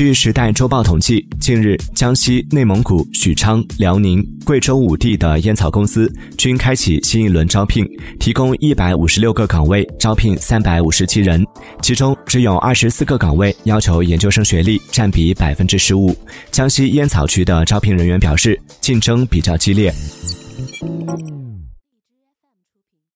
据时代周报统计近日江西内蒙古许昌辽宁贵州五地的烟草公司均开启新一轮招聘提供一百五十六个岗位招聘三百五十七人其中只有二十四个岗位要求研究生学历占比百分之十五。江西烟草局的招聘人员表示竞争比较激烈。